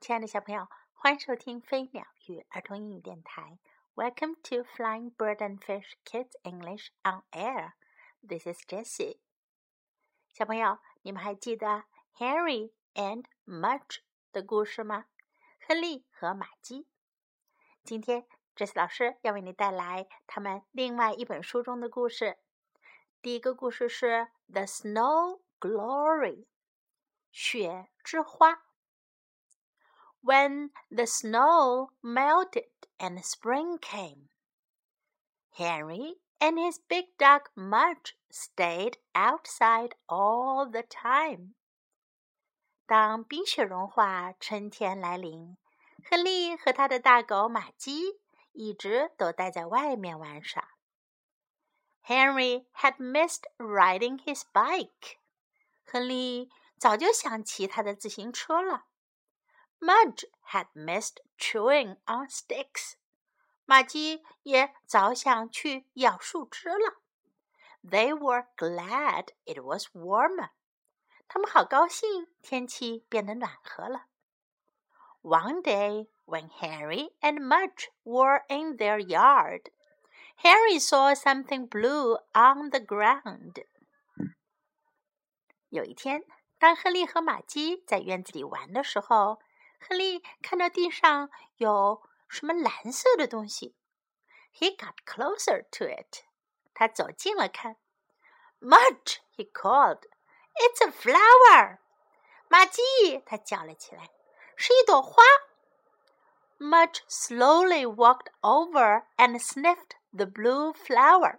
亲爱的小朋友，欢迎收听飞鸟与儿童英语电台。Welcome to Flying Bird and Fish Kids English on Air. This is Jessie. 小朋友，你们还记得 Harry and Mudge 的故事吗？亨利和玛姬。今天，Jessie 老师要为你带来他们另外一本书中的故事。第一个故事是《The Snow Glory》雪之花。when the snow melted and spring came. Henry and his big dog Mudge stayed outside all the time. 当冰雪融化，春天来临，亨利和他的大狗玛姬一直都待在外面玩耍。Henry had missed riding his bike. 亨利早就想骑他的自行车了。 Mudge had missed chewing on sticks. 玛姬也早想去咬树枝了。They were glad it was warmer. 他们好高兴，天气变得暖和了。One day, when Harry and Mudge were in their yard, Harry saw something blue on the ground. 有一天，当亨利和玛姬在院子里玩的时候， 亨利看到地上有什么蓝色的东西。He got closer to it. 他走近了看。Mudge, he called. It's a flower. 玛姬，他叫了起来，是一朵花。Mudge slowly walked over and sniffed the blue flower.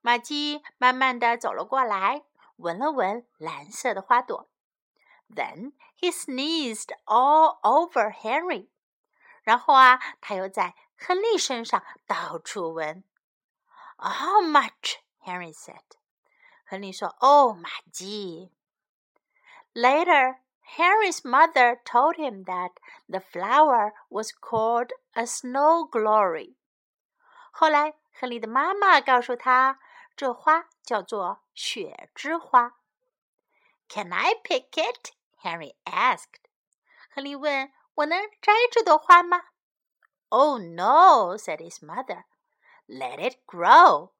玛姬慢慢的走了过来，闻了闻蓝色的花朵。then He sneezed all over Harry。然后啊，他又在亨利身上到处闻。How Mudge? Harry said. 亨利说：“Oh, my gee." Later, Harry's mother told him that the flower was called a snow glory. 后来，亨利的妈妈告诉他，这花叫做雪之花。Can I pick it? Henry asked. 亨利问：“我能摘这朵花吗？” Oh no, said his mother. Let it grow.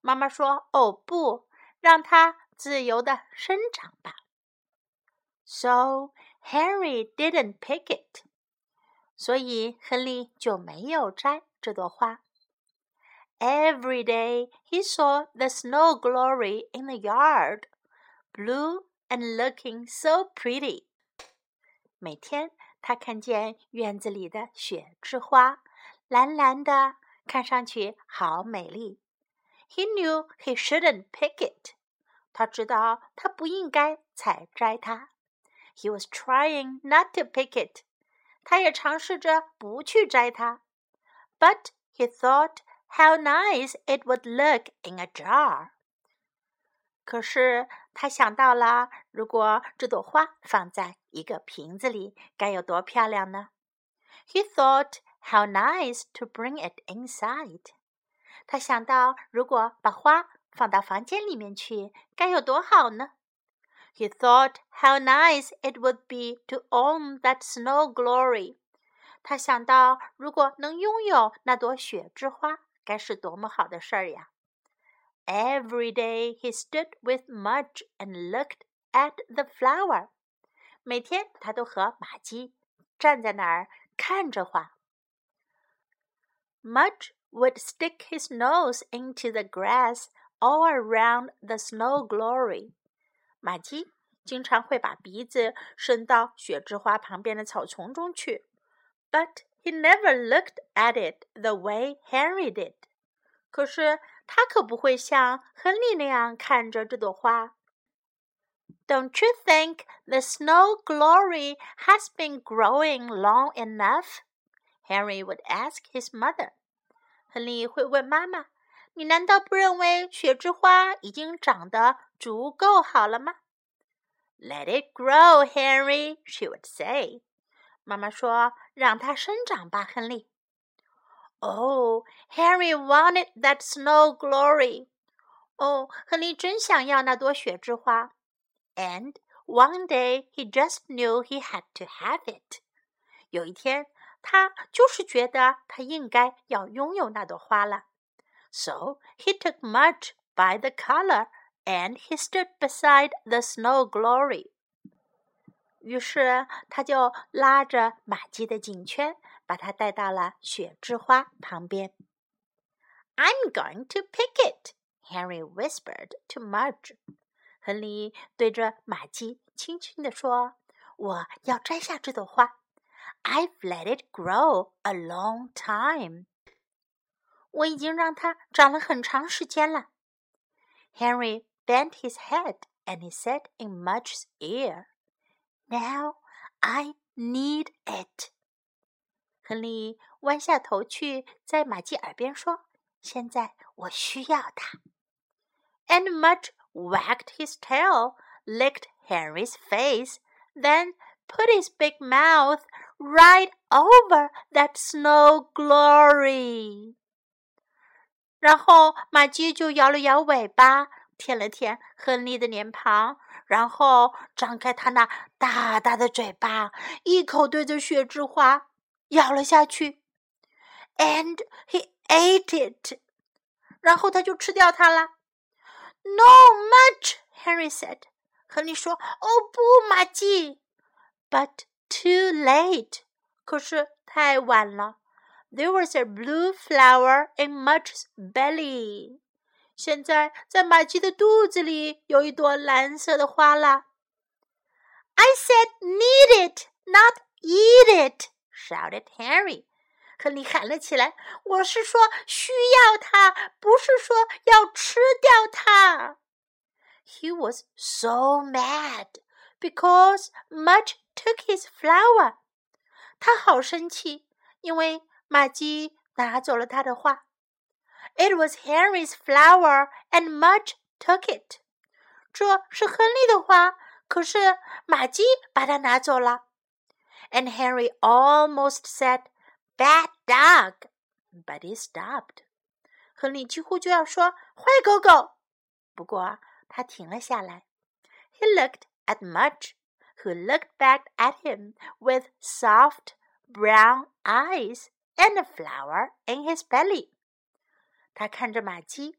妈妈说：“哦不，让它自由的生长吧。” So Henry didn't pick it. 所以亨利就没有摘这朵花。Every day he saw the snow glory in the yard, blue and looking so pretty. 每天他看见院子里的雪之花，蓝蓝的，看上去好美丽。He knew he shouldn't pick it. 他知道他不应该采摘它。He was trying not to pick it. 他也尝试着不去摘它。But he thought how nice it would look in a jar. 可是他想到了，如果这朵花放在一个瓶子里，该有多漂亮呢？He thought how nice to bring it inside。他想到，如果把花放到房间里面去，该有多好呢？He thought how nice it would be to own that snow glory。他想到，如果能拥有那朵雪之花，该是多么好的事儿呀 ！Every day he stood with Mudge and looked at the flower. 每天他都和玛姬站在那儿看着花。Mudge would stick his nose into the grass all around the snow glory. 玛姬经常会把鼻子伸到雪之花旁边的草丛中去，but he never looked at it the way Henry did. 可是 他可不会像亨利那样看着这朵花。Don't you think the snow glory has been growing long enough? Henry would ask his mother. 亨利会问妈妈：“你难道不认为雪之花已经长得足够好了吗？”Let it grow, Henry, she would say. 妈妈说：“让它生长吧，亨利。” Oh, Henry wanted that snow glory. 哦，亨利真想要那朵雪之花。And one day he just knew he had to have it. 有一天，他就是觉得他应该要拥有那朵花了。So he took Mudge by the collar and he stood beside the snow glory. 于是他就拉着玛姬的颈圈， 把它带到了雪之花旁边。I'm going to pick it, Henry whispered to Mudge. 亨利对着玛姬轻轻地说：“我要摘下这朵花。I've let it grow a long time。我已经让它长了很长时间了。” Henry bent his head and he said in Mudge's ear, "Now I need it." 亨利弯下头去，在玛姬耳边说：“现在我需要它。” And much wagged his tail, licked Henry's face, then put his big mouth right over that snow glory. 然后玛姬就摇了摇尾巴，舔了舔亨利的脸庞，然后张开他那大大的嘴巴，一口对着雪之花咬了下去，and he ate it，然后他就吃掉它了。No Mudge，Harry said，亨利说：“哦不，马季。”But too late，可是太晚了。There was a blue flower in Mudge's belly。现在在马季的肚子里有一朵蓝色的花啦。I said need it, not eat it。Shouted Harry，亨利喊了起来：“我是说需要它，不是说要吃掉它。” He was so mad because Mudge took his flower. 他好生气，因为玛姬拿走了他的花。It was Henry's flower, and Mudge took it. 这是亨利的花，可是玛姬把它拿走了。And Henry almost said. Bad dog, but he stopped. 亨利几乎就要说坏狗狗，不过他停了下来。He looked at Mudge, who looked back at him with soft brown eyes and a flower in his belly. 他看着玛姬，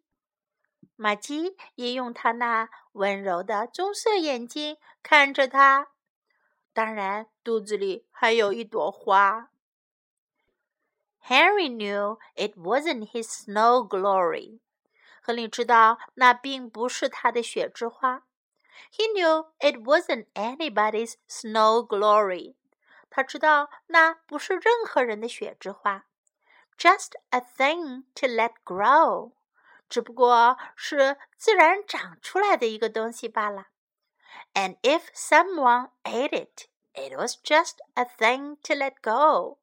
玛姬也用他那温柔的棕色眼睛看着他， 当然肚子里还有一朵花。Henry knew it wasn't his snow glory. 亨利知道那并不是他的雪之花。He knew it wasn't anybody's snow glory. 他知道那不是任何人的雪之花。Just a thing to let grow. 只不过是自然长出来的一个东西罢了。 And if someone ate it, it was just a thing to let go.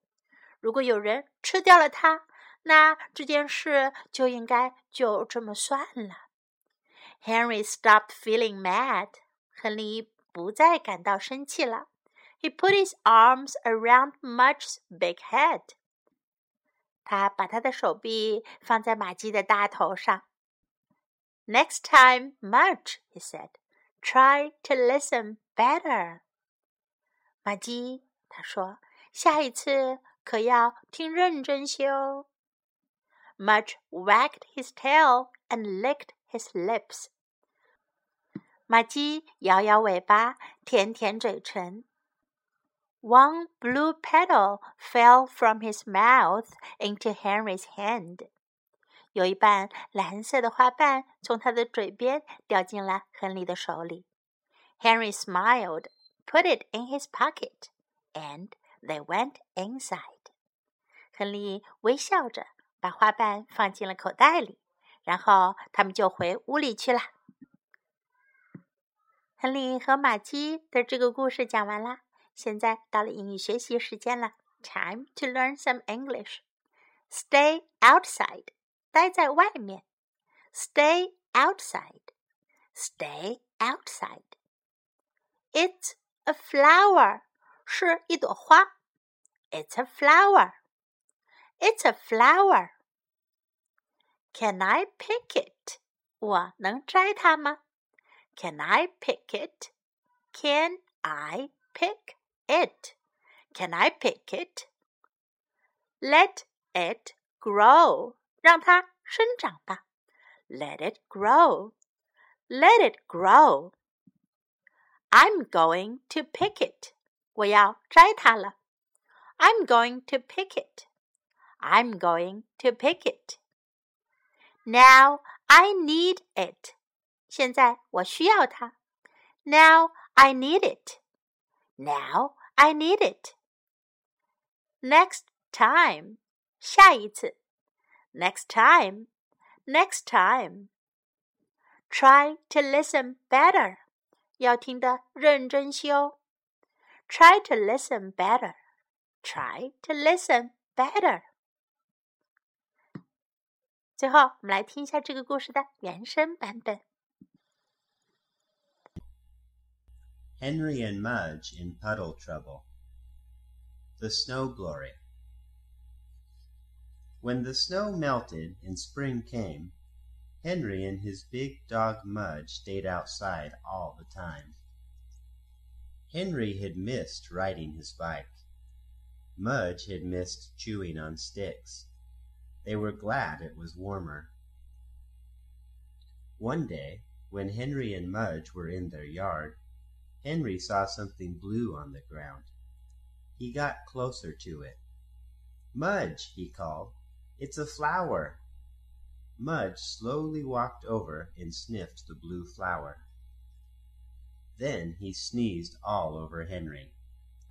如果有人吃掉了它，那这件事就应该就这么算了。Henry stopped feeling mad。亨利不再感到生气了。He put his arms around Mudge's big head。他把他的手臂放在玛姬的大头上。Next time, Mudge, he said, try to listen better. better。玛姬，她说：“下一次可要听认真些哦。” Mudge wagged his tail and licked his lips. 马姬摇摇尾巴，舔舔嘴唇。One blue petal fell from his mouth into Henry's hand. 有一瓣蓝色的花瓣从他的嘴边掉进了亨利的手里。Henry smiled, put it in his pocket, and they went inside. 亨利微笑着把花瓣放进了口袋里，然后他们就回屋里去了。亨利和玛姬的这个故事讲完啦，现在到了英语学习时间了。Time to learn some English. Stay outside，待在外面。Stay outside. Stay outside. It's a flower，是一朵花。It's a flower. It's a flower. Can I pick it? 我能摘它吗？Can I pick it? Can I pick it? Can I pick it? Let it grow. 让它生长吧。Let it grow. Let it grow. I'm going to pick it. 我要摘它了。I'm going to pick it. I'm going to pick it. Now I need it. 现在我需要它。Now I need it. Now I need it. Next time. 下一次。 Next time. Next time. Try to listen better. 要听得认真些哦。Try to listen better. Try to listen better. 最后，我们来听一下这个故事的原声版本。Henry and Mudge in Puddle Trouble. The Snow Glory. When the snow melted and spring came, Henry and his big dog Mudge stayed outside all the time. Henry had missed riding his bike. Mudge had missed chewing on sticks. They were glad it was warmer. One day, when Henry and Mudge were in their yard, Henry saw something blue on the ground. He got closer to it. Mudge, he called, it's a flower. Mudge slowly walked over and sniffed the blue flower. Then he sneezed all over Henry.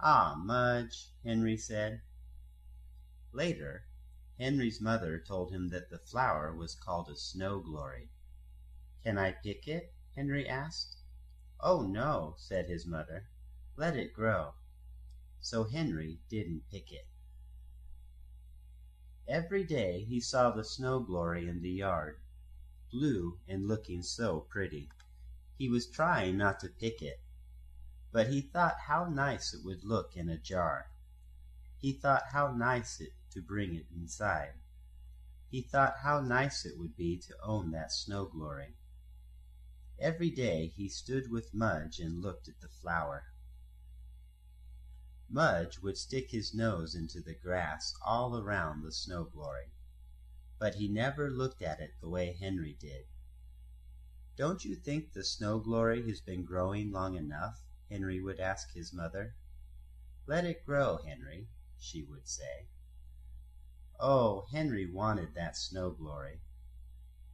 Ah, Mudge, Henry said. Later, Henry's mother told him that the flower was called a snow glory. Can I pick it? Henry asked. Oh, no, said his mother. Let it grow. So Henry didn't pick it. Every day he saw the snow glory in the yard, blue and looking so pretty. He was trying not to pick it, but he thought how nice it would look in a jar. He thought how nice it to bring it inside. He thought how nice it would be to own that snow glory. Every day he stood with Mudge and looked at the flower. Mudge would stick his nose into the grass all around the snow glory, but he never looked at it the way Henry did. Don't you think the snow glory has been growing long enough? Henry would ask his mother. Let it grow, Henry, she would say. Oh, Henry wanted that snow glory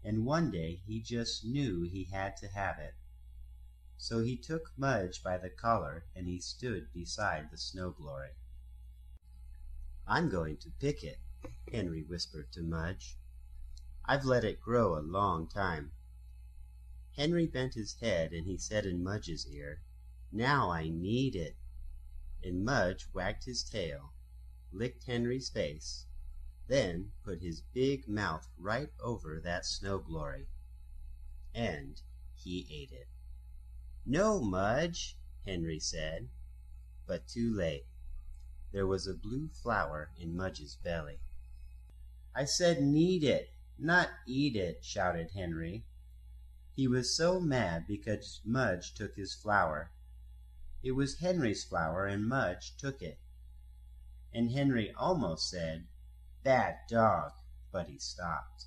and one day he just knew he had to have it. So he took Mudge by the collar and he stood beside the snow glory. I'm going to pick it, Henry whispered to Mudge. I've let it grow a long time. Henry bent his head and he said in Mudge's ear, Now I need it. And Mudge wagged his tail, licked Henry's face, then put his big mouth right over that snow glory. And he ate it. No, Mudge, Henry said. But too late. There was a blue flower in Mudge's belly. I said need it, not eat it, shouted Henry. He was so mad because Mudge took his flower. It was Henry's flower and Mudge took it. And Henry almost said, Bad dog!" but he stopped.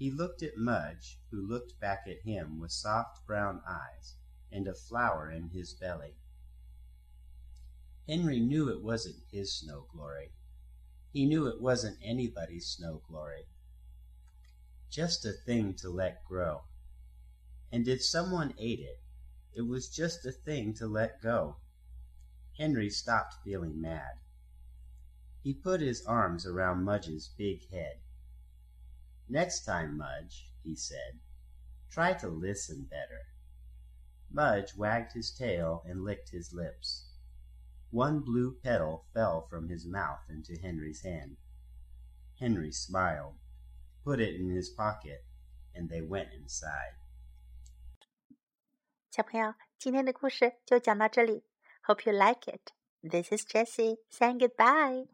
He looked at Mudge, who looked back at him with soft brown eyes and a flower in his belly. Henry knew it wasn't his snow glory. He knew it wasn't anybody's snow glory. Just a thing to let grow. And if someone ate it, it was just a thing to let go. Henry stopped feeling mad. He put his arms around Mudge's big head. "Next time, Mudge," he said, "try to listen better." Mudge wagged his tail and licked his lips. One blue petal fell from his mouth into Henry's hand. Henry smiled, put it in his pocket, and they went inside. 小朋友，今天的故事就讲到这里。Hope you like it. This is Jessie saying goodbye.